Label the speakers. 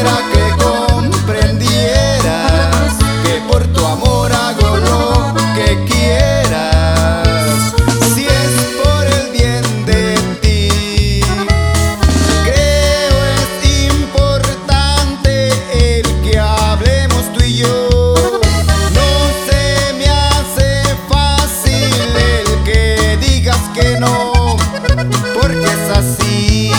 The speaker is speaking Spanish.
Speaker 1: que comprendieras que por tu amor hago lo que quieras. Si es por el bien de ti, creo es importante el que hablemos tú y yo. No se me hace fácil el que digas que no, porque es así.